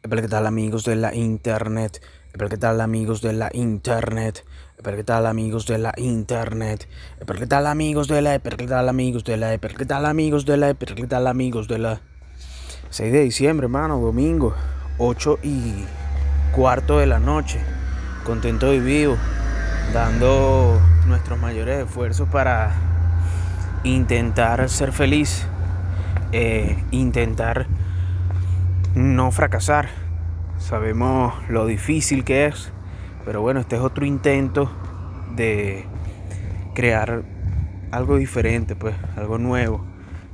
¿Qué tal amigos de la internet? ¿Qué tal amigos de la internet? ¿Qué tal amigos de la internet? ¿Qué tal amigos de la ¿Qué tal amigos de la ¿Qué tal amigos de la ¿Qué tal amigos de la 6 de diciembre, hermano, domingo, 8 y cuarto de la noche. Contento y vivo, dando nuestros mayores esfuerzos para intentar ser feliz, eh, intentar no fracasar. Sabemos lo difícil que es, pero bueno, este es otro intento de crear algo diferente, pues, algo nuevo,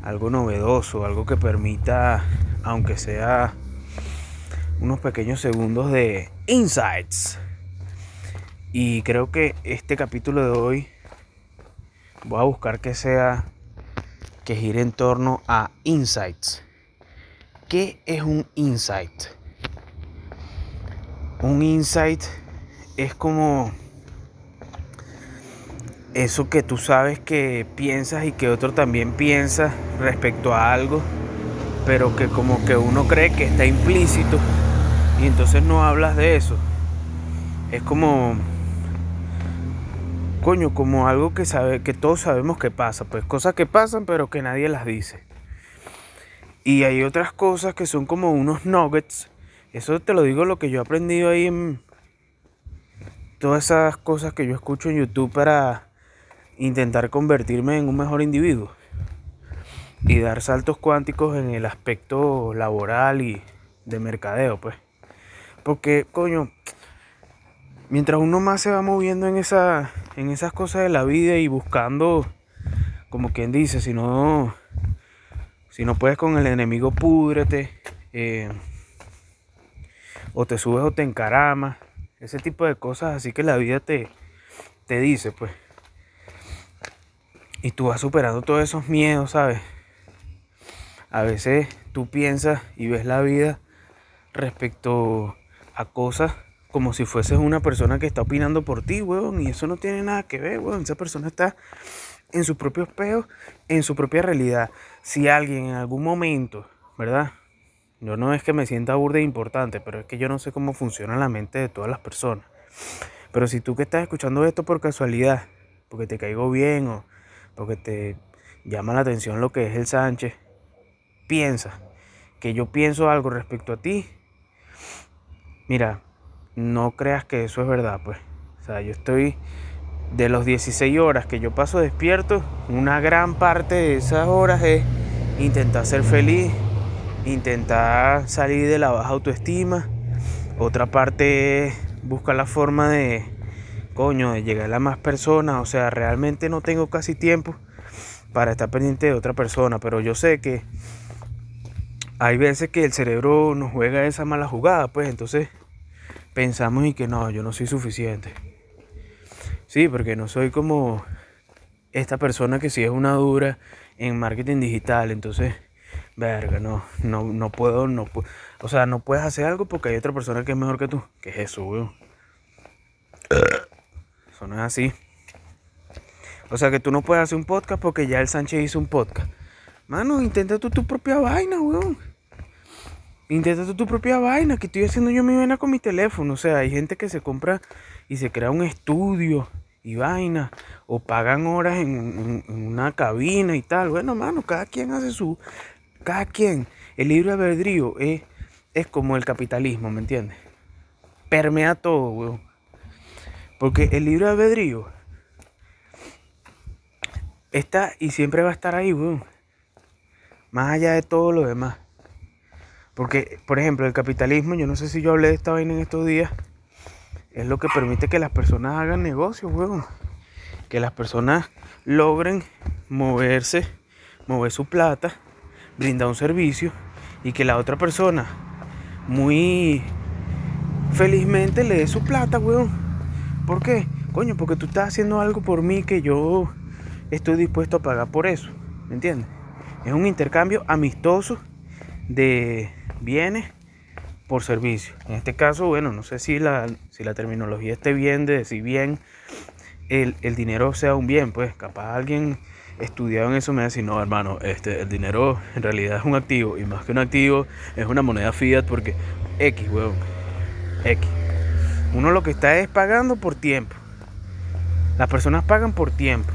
algo novedoso, algo que permita, aunque sea unos pequeños segundos de insights. Y creo que este capítulo de hoy voy a buscar que sea que gire en torno a insights. ¿Qué es un insight? Un insight es como eso que tú sabes que piensas y que otro también piensa respecto a algo, pero que como que uno cree que está implícito y entonces no hablas de eso. Es como coño, como algo que sabe que todos sabemos que pasa, pues cosas que pasan pero que nadie las dice. Y hay otras cosas que son como unos nuggets. Eso te lo digo lo que yo he aprendido ahí en todas esas cosas que yo escucho en YouTube para intentar convertirme en un mejor individuo y dar saltos cuánticos en el aspecto laboral y de mercadeo, pues. Porque, coño, mientras uno más se va moviendo en, esa, en esas cosas de la vida y buscando, como quien dice, si no, si no puedes con el enemigo, púdrete, eh, o te subes o te encaramas, ese tipo de cosas así que la vida te, te dice, pues. Y tú vas superando todos esos miedos, ¿sabes? A veces tú piensas y ves la vida respecto a cosas como si fueses una persona que está opinando por ti, weón, y eso no tiene nada que ver, weón. Esa persona está en sus propios peos, en su propia realidad. Si alguien en algún momento, ¿verdad? Yo no es que me sienta burda e importante, pero es que yo no sé cómo funciona la mente de todas las personas. Pero si tú que estás escuchando esto por casualidad, porque te caigo bien o porque te llama la atención lo que es el Sánchez, piensa que yo pienso algo respecto a ti, mira, no creas que eso es verdad, pues. O sea, yo estoy de los 16 horas que yo paso despierto, una gran parte de esas horas es intentar ser feliz, intentar salir de la baja autoestima. Otra parte es buscar la forma de, coño, de llegar a más personas. O sea, realmente no tengo casi tiempo para estar pendiente de otra persona, pero yo sé que hay veces que el cerebro nos juega esa mala jugada, pues entonces pensamos y que no, yo no soy suficiente. Sí, porque no soy como esta persona que sí es una dura en marketing digital, entonces, verga, no, no, no puedo, no o sea, no puedes hacer algo porque hay otra persona que es mejor que tú. ¿Qué es eso, weón? Eso no es así. O sea, que tú no puedes hacer un podcast porque ya el Sánchez hizo un podcast. Mano, intenta tú tu propia vaina, weón. Intenta tu propia vaina, que estoy haciendo yo mi vaina con mi teléfono. O sea, hay gente que se compra y se crea un estudio y vaina, o pagan horas en, una cabina y tal. Bueno, mano, cada quien hace su. Cada quien. El libre albedrío es, es como el capitalismo, ¿me entiendes? Permea todo, weón. Porque el libre albedrío está y siempre va a estar ahí, weón. Más allá de todo lo demás. Porque, por ejemplo, el capitalismo, yo no sé si yo hablé de esta vaina en estos días, es lo que permite que las personas hagan negocios, weón. Que las personas logren moverse, mover su plata, brindar un servicio y que la otra persona muy felizmente le dé su plata, weón. ¿Por qué? Coño, porque tú estás haciendo algo por mí que yo estoy dispuesto a pagar por eso. ¿Me entiendes? Es un intercambio amistoso de bienes servicio. En este caso, bueno, no sé si la, si la terminología esté bien de decir bien el, dinero sea un bien, pues capaz alguien estudiado en eso me decir, no, hermano, este, el dinero en realidad es un activo. Y más que un activo, es una moneda fiat porque X, weón. X. Uno lo que está es pagando por tiempo. Las personas pagan por tiempo.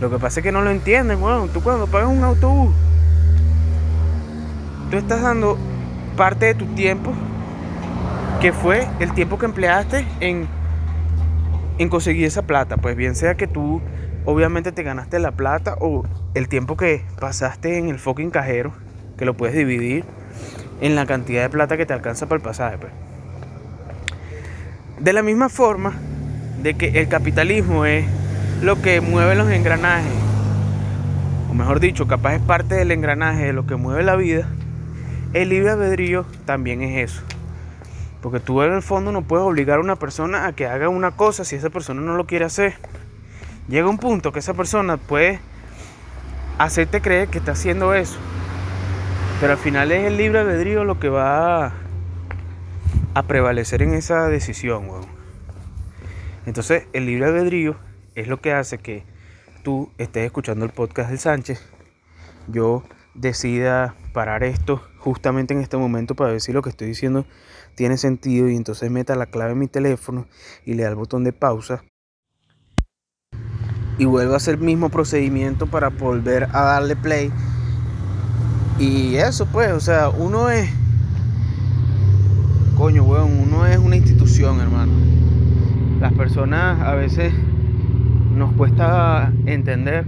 Lo que pasa es que no lo entienden, weón. Tú cuando pagas un autobús, tú estás dando parte de tu tiempo, que fue el tiempo que empleaste en, en conseguir esa plata. Pues bien sea que tú obviamente te ganaste la plata o el tiempo que pasaste en el fucking cajero, que lo puedes dividir en la cantidad de plata que te alcanza para el pasaje. Pues. De la misma forma de que el capitalismo es lo que mueve los engranajes, o mejor dicho, capaz es parte del engranaje de lo que mueve la vida, el libre albedrío también es eso. Porque tú en el fondo no puedes obligar a una persona a que haga una cosa si esa persona no lo quiere hacer. Llega un punto que esa persona puede hacerte creer que está haciendo eso. Pero al final es el libre albedrío lo que va a, prevalecer en esa decisión, Entonces, el libre albedrío es lo que hace que tú estés escuchando el podcast del Sánchez, yo decida parar esto justamente en este momento para ver si lo que estoy diciendo tiene sentido y entonces meta la clave en mi teléfono y le da el botón de pausa. Y vuelva a hacer el mismo procedimiento para volver a darle play. Y eso pues o sea uno es coño weón uno es una institución hermano. Las personas a veces nos cuesta entender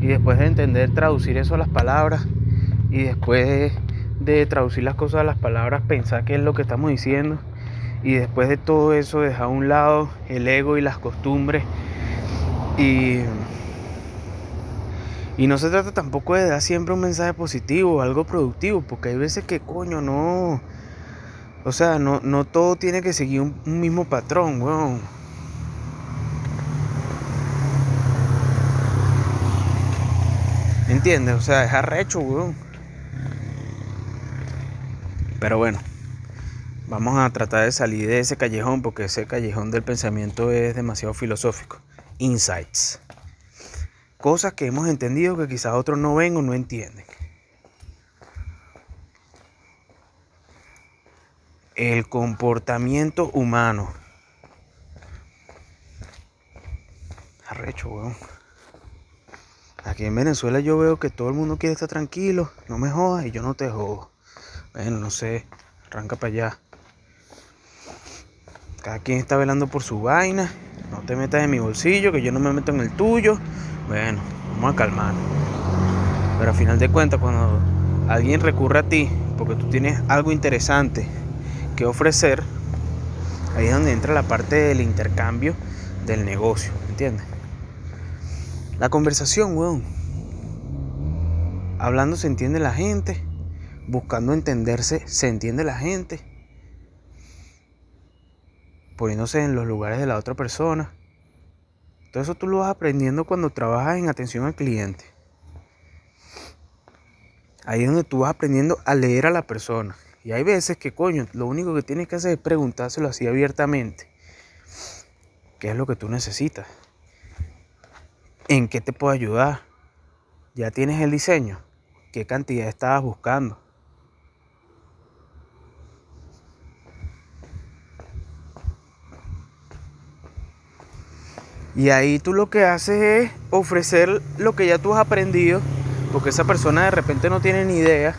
y después de entender traducir eso a las palabras y después de traducir las cosas a las palabras pensar qué es lo que estamos diciendo y después de todo eso dejar a un lado el ego y las costumbres y y no se trata tampoco de dar siempre un mensaje positivo algo productivo porque hay veces que coño no o sea no, no todo tiene que seguir un, mismo patrón weón ¿Entiendes? O sea, es arrecho, weón. Pero bueno, vamos a tratar de salir de ese callejón porque ese callejón del pensamiento es demasiado filosófico. Insights. Cosas que hemos entendido que quizás otros no ven o no entienden. El comportamiento humano. Arrecho, weón. Aquí en Venezuela yo veo que todo el mundo quiere estar tranquilo, no me jodas y yo no te jodo. Bueno, no sé, arranca para allá. Cada quien está velando por su vaina. No te metas en mi bolsillo, que yo no me meto en el tuyo. Bueno, vamos a calmar. Pero a final de cuentas, cuando alguien recurre a ti porque tú tienes algo interesante que ofrecer, ahí es donde entra la parte del intercambio del negocio, ¿entiendes? La conversación, weón. Hablando se entiende la gente. Buscando entenderse se entiende la gente. Poniéndose en los lugares de la otra persona. Todo eso tú lo vas aprendiendo cuando trabajas en atención al cliente. Ahí es donde tú vas aprendiendo a leer a la persona. Y hay veces que, coño, lo único que tienes que hacer es preguntárselo así abiertamente. ¿Qué es lo que tú necesitas? ¿En qué te puedo ayudar? ¿Ya tienes el diseño? ¿Qué cantidad estabas buscando? Y ahí tú lo que haces es ofrecer lo que ya tú has aprendido, porque esa persona de repente no tiene ni idea,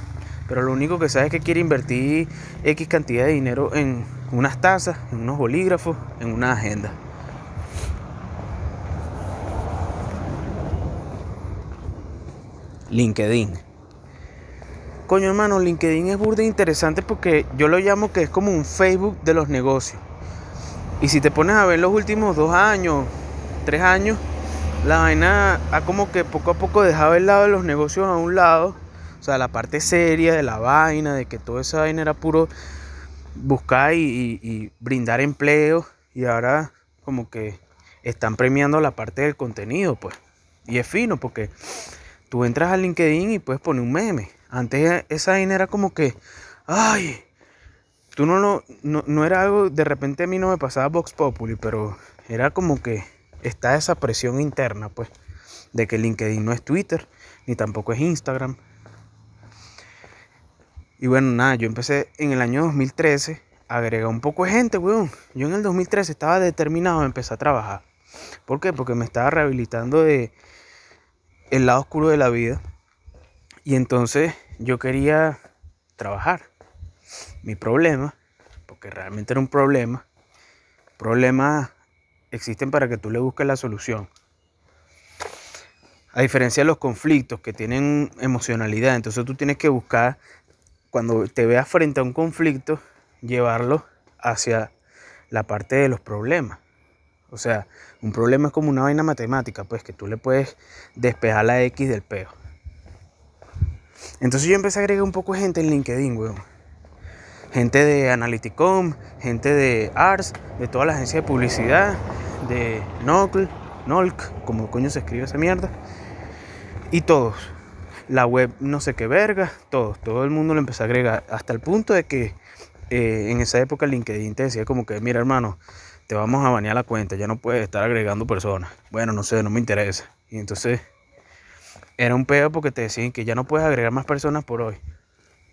pero lo único que sabe es que quiere invertir X cantidad de dinero en unas tazas, en unos bolígrafos, en una agenda. LinkedIn. Coño hermano, LinkedIn es burda interesante porque yo lo llamo que es como un Facebook de los negocios. Y si te pones a ver los últimos dos años, tres años, la vaina ha como que poco a poco dejado el lado de los negocios a un lado. O sea, la parte seria de la vaina, de que toda esa vaina era puro buscar y, y brindar empleo. Y ahora como que están premiando la parte del contenido, pues. Y es fino porque Tú entras a LinkedIn y puedes poner un meme. Antes esa vaina era como que, ay, tú no, no, no, era algo, de repente a mí no me pasaba Vox Populi, pero era como que está esa presión interna, pues, de que LinkedIn no es Twitter, ni tampoco es Instagram. Y bueno, nada, yo empecé en el año 2013 a agregar un poco de gente, weón. Yo en el 2013 estaba determinado a empezar a trabajar. ¿Por qué? Porque me estaba rehabilitando de el lado oscuro de la vida. Y entonces yo quería trabajar. Mi problema, porque realmente era un problema, problemas existen para que tú le busques la solución. A diferencia de los conflictos que tienen emocionalidad, entonces tú tienes que buscar, cuando te veas frente a un conflicto, llevarlo hacia la parte de los problemas. O sea, un problema es como una vaina matemática, pues que tú le puedes despejar la X del peo. Entonces yo empecé a agregar un poco de gente en LinkedIn, weón. Gente de Analyticom, gente de ARS, de toda la agencia de publicidad, de NOCL, NOLC, como coño se escribe esa mierda. Y todos. La web no sé qué verga, todos. Todo el mundo lo empezó a agregar. Hasta el punto de que eh, en esa época LinkedIn te decía como que, mira hermano, te vamos a banear la cuenta, ya no puedes estar agregando personas. Bueno, no sé, no me interesa. Y entonces era un pedo porque te decían que ya no puedes agregar más personas por hoy.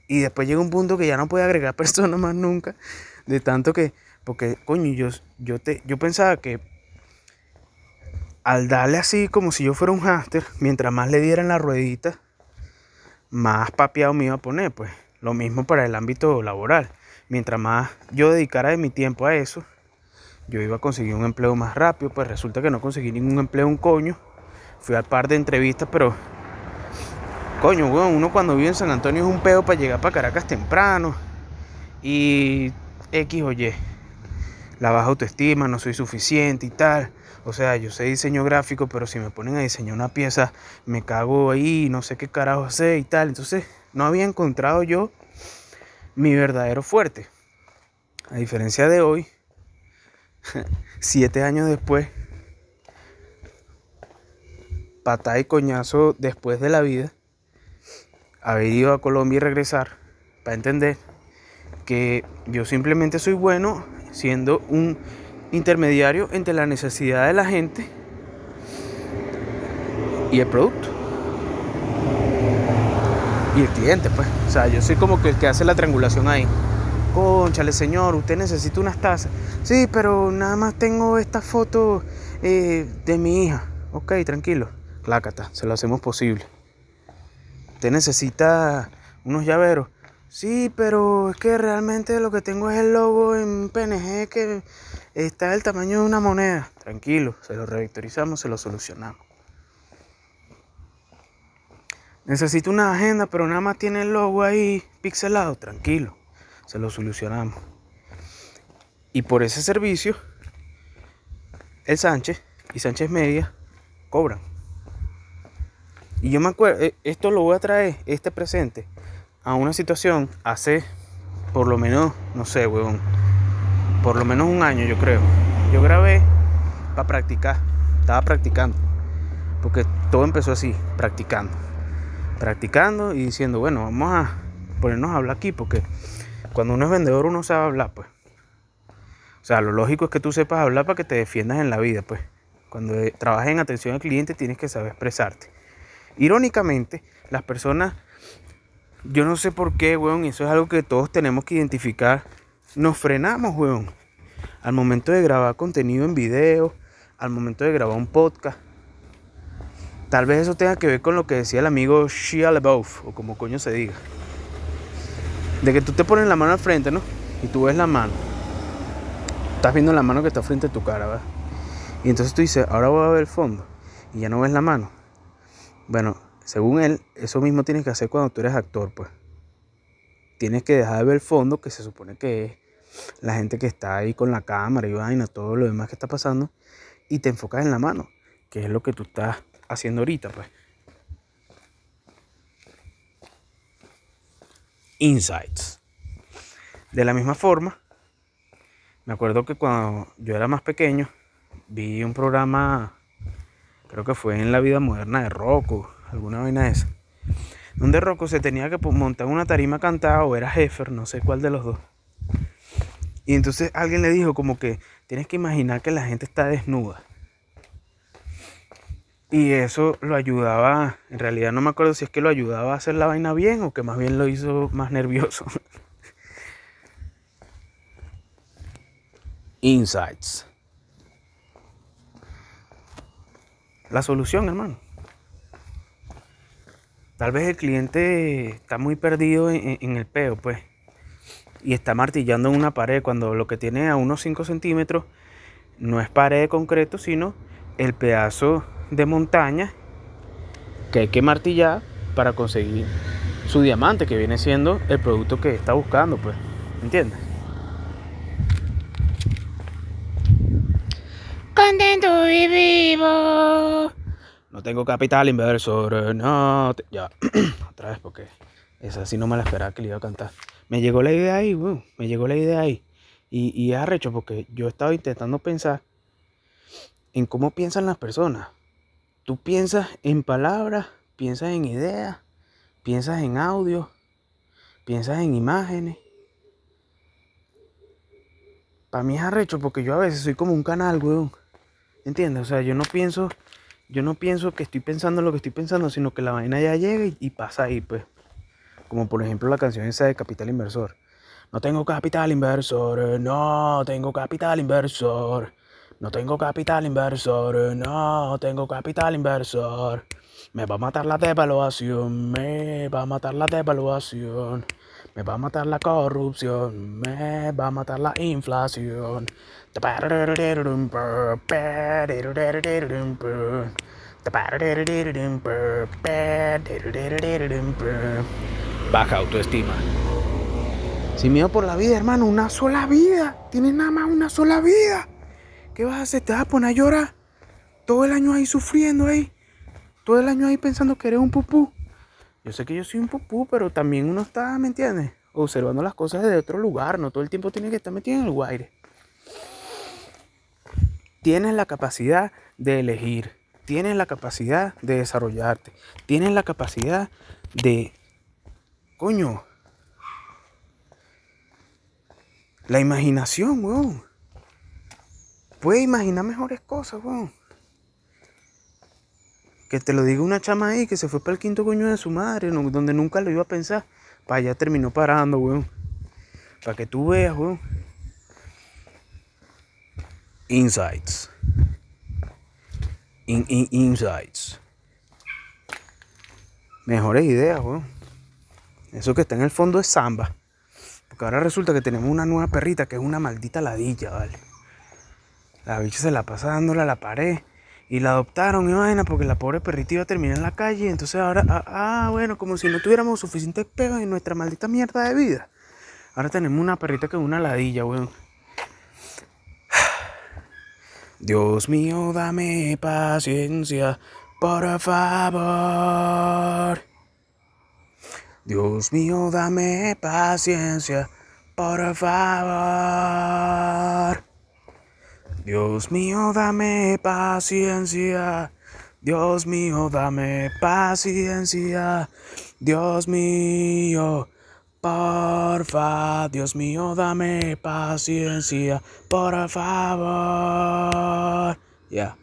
Y después llega un punto que ya no puedes agregar personas más nunca. De tanto que, porque, coño, yo, yo, te, yo pensaba que al darle así como si yo fuera un hámster, mientras más le dieran la ruedita, más papeado me iba a poner. Pues lo mismo para el ámbito laboral. Mientras más yo dedicara de mi tiempo a eso, yo iba a conseguir un empleo más rápido. Pues resulta que no conseguí ningún empleo, un coño. Fui al par de entrevistas, pero Coño, weón, uno cuando vive en San Antonio es un pedo para llegar para Caracas temprano. Y X o. La baja autoestima, no soy suficiente y tal. O sea, yo sé diseño gráfico, pero si me ponen a diseñar una pieza, me cago ahí, no sé qué carajo hacer y tal. Entonces, no había encontrado yo mi verdadero fuerte. A diferencia de hoy, siete años después, patá y coñazo después de la vida, haber ido a Colombia y regresar para entender que yo simplemente soy bueno siendo un intermediario entre la necesidad de la gente y el producto. Y el cliente, pues. O sea, yo soy como que el que hace la triangulación ahí. Conchale, señor, usted necesita unas tazas. Sí, pero nada más tengo esta foto eh, de mi hija. Ok, tranquilo. Clácata, se lo hacemos posible. Usted necesita unos llaveros. Sí, pero es que realmente lo que tengo es el logo en PNG que está del tamaño de una moneda. Tranquilo, se lo revectorizamos, se lo solucionamos. Necesito una agenda, pero nada más tiene el logo ahí pixelado. Tranquilo, se lo solucionamos. Y por ese servicio, el Sánchez y Sánchez Media cobran. Y yo me acuerdo, eh, esto lo voy a traer, este presente, a una situación hace por lo menos, no sé, weón, por lo menos un año yo creo. Yo grabé para practicar, estaba practicando, porque todo empezó así, practicando, practicando y diciendo, bueno, vamos a ponernos a hablar aquí, porque cuando uno es vendedor uno sabe hablar, pues. O sea, lo lógico es que tú sepas hablar para que te defiendas en la vida, pues. Cuando trabajas en atención al cliente tienes que saber expresarte. Irónicamente, las personas, yo no sé por qué, weón, eso es algo que todos tenemos que identificar, nos frenamos, weón, al momento de grabar contenido en video, al momento de grabar un podcast. Tal vez eso tenga que ver con lo que decía el amigo Shia LaBeouf, o como coño se diga. De que tú te pones la mano al frente, ¿no? Y tú ves la mano. Estás viendo la mano que está frente a tu cara, ¿verdad? Y entonces tú dices, ahora voy a ver el fondo. Y ya no ves la mano. Bueno, según él, eso mismo tienes que hacer cuando tú eres actor, pues. Tienes que dejar de ver el fondo, que se supone que es la gente que está ahí con la cámara y vaina, todo lo demás que está pasando, y te enfocas en la mano, que es lo que tú estás haciendo ahorita, pues. Insights. De la misma forma, me acuerdo que cuando yo era más pequeño, vi un programa creo que fue en la vida moderna de Rocco, alguna vaina de esa. Donde Rocco se tenía que montar una tarima cantada o era Heffer, no sé cuál de los dos. Y entonces alguien le dijo como que tienes que imaginar que la gente está desnuda. Y eso lo ayudaba, en realidad no me acuerdo si es que lo ayudaba a hacer la vaina bien o que más bien lo hizo más nervioso. Insights. La solución, hermano. Tal vez el cliente está muy perdido en, el peo, pues. Y está martillando en una pared cuando lo que tiene a unos 5 centímetros no es pared de concreto, sino el pedazo de montaña que hay que martillar para conseguir su diamante, que viene siendo el producto que está buscando, pues. ¿Entiendes? Contento y vivo. No tengo capital inversor, no. Ya, otra vez porque esa sí no me la esperaba que le iba a cantar. Me llegó la idea ahí, me llegó la idea ahí. Y, y es arrecho porque yo estaba intentando pensar en cómo piensan las personas. Tú piensas en palabras, piensas en ideas, piensas en audio, piensas en imágenes. Para mí es arrecho porque yo a veces soy como un canal, weón. ¿Entiendes? O sea, yo no pienso, yo no pienso que estoy pensando lo que estoy pensando, sino que la vaina ya llega y, y pasa ahí, pues. Como por ejemplo la canción esa de Capital Inversor. No tengo capital inversor, no tengo capital inversor. No tengo capital inversor, no tengo capital inversor. Me va a matar la devaluación, me va a matar la devaluación. Me va a matar la corrupción, me va a matar la inflación. Baja autoestima. Sin miedo por la vida, hermano, una sola vida. Tienes nada más una sola vida. ¿Qué vas a hacer? ¿Te vas a poner a llorar? Todo el año ahí sufriendo ahí. Todo el año ahí pensando que eres un pupú. Yo sé que yo soy un pupú, pero también uno está, ¿me entiendes? Observando las cosas desde otro lugar. No todo el tiempo tiene que estar metido en el guaire. Tienes la capacidad de elegir. Tienes la capacidad de desarrollarte. Tienes la capacidad de... Coño. La imaginación, weón puede imaginar mejores cosas, weón. Que te lo diga una chama ahí que se fue para el quinto coño de su madre, donde nunca lo iba a pensar. Para allá terminó parando, weón. Para que tú veas, weón. Insights. insights. Mejores ideas, weón. Eso que está en el fondo es samba. Porque ahora resulta que tenemos una nueva perrita que es una maldita ladilla, ¿vale? La bicha se la pasa dándole a la pared. Y la adoptaron, imagina, porque la pobre perrita iba a terminar en la calle. Entonces ahora, ah, ah, bueno, como si no tuviéramos suficiente pega en nuestra maldita mierda de vida. Ahora tenemos una perrita que es una ladilla, weón. Dios mío, dame paciencia, por favor. Dios mío, dame paciencia, por favor. Dios mío, dame paciencia. Dios mío, dame paciencia. Dios mío, porfa. Dios mío, dame paciencia. Por favor. Ya.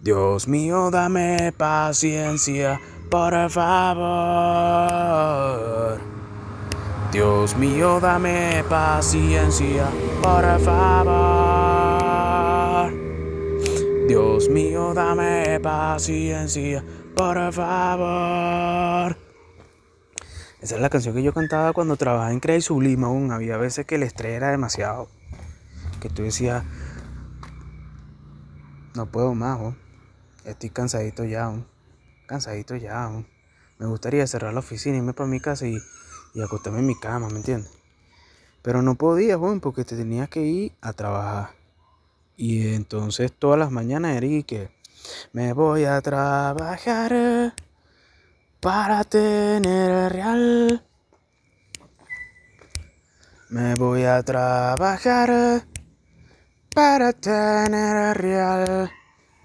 Dios mío, dame paciencia. Por favor. Dios mío, dame paciencia. Por favor. Dios mío, dame paciencia, por favor. Esa es la canción que yo cantaba cuando trabajaba en Crazy Sublime aún. Había veces que el estrés era demasiado. Que tú decías, no puedo más, estoy cansadito ya, cansadito ya. Me gustaría cerrar la oficina, irme para mi casa y, y acostarme en mi cama, ¿me entiendes? Pero no podía, porque te tenías que ir a trabajar. Y entonces todas las mañanas era que me voy a trabajar para tener real. Me voy a trabajar para tener real.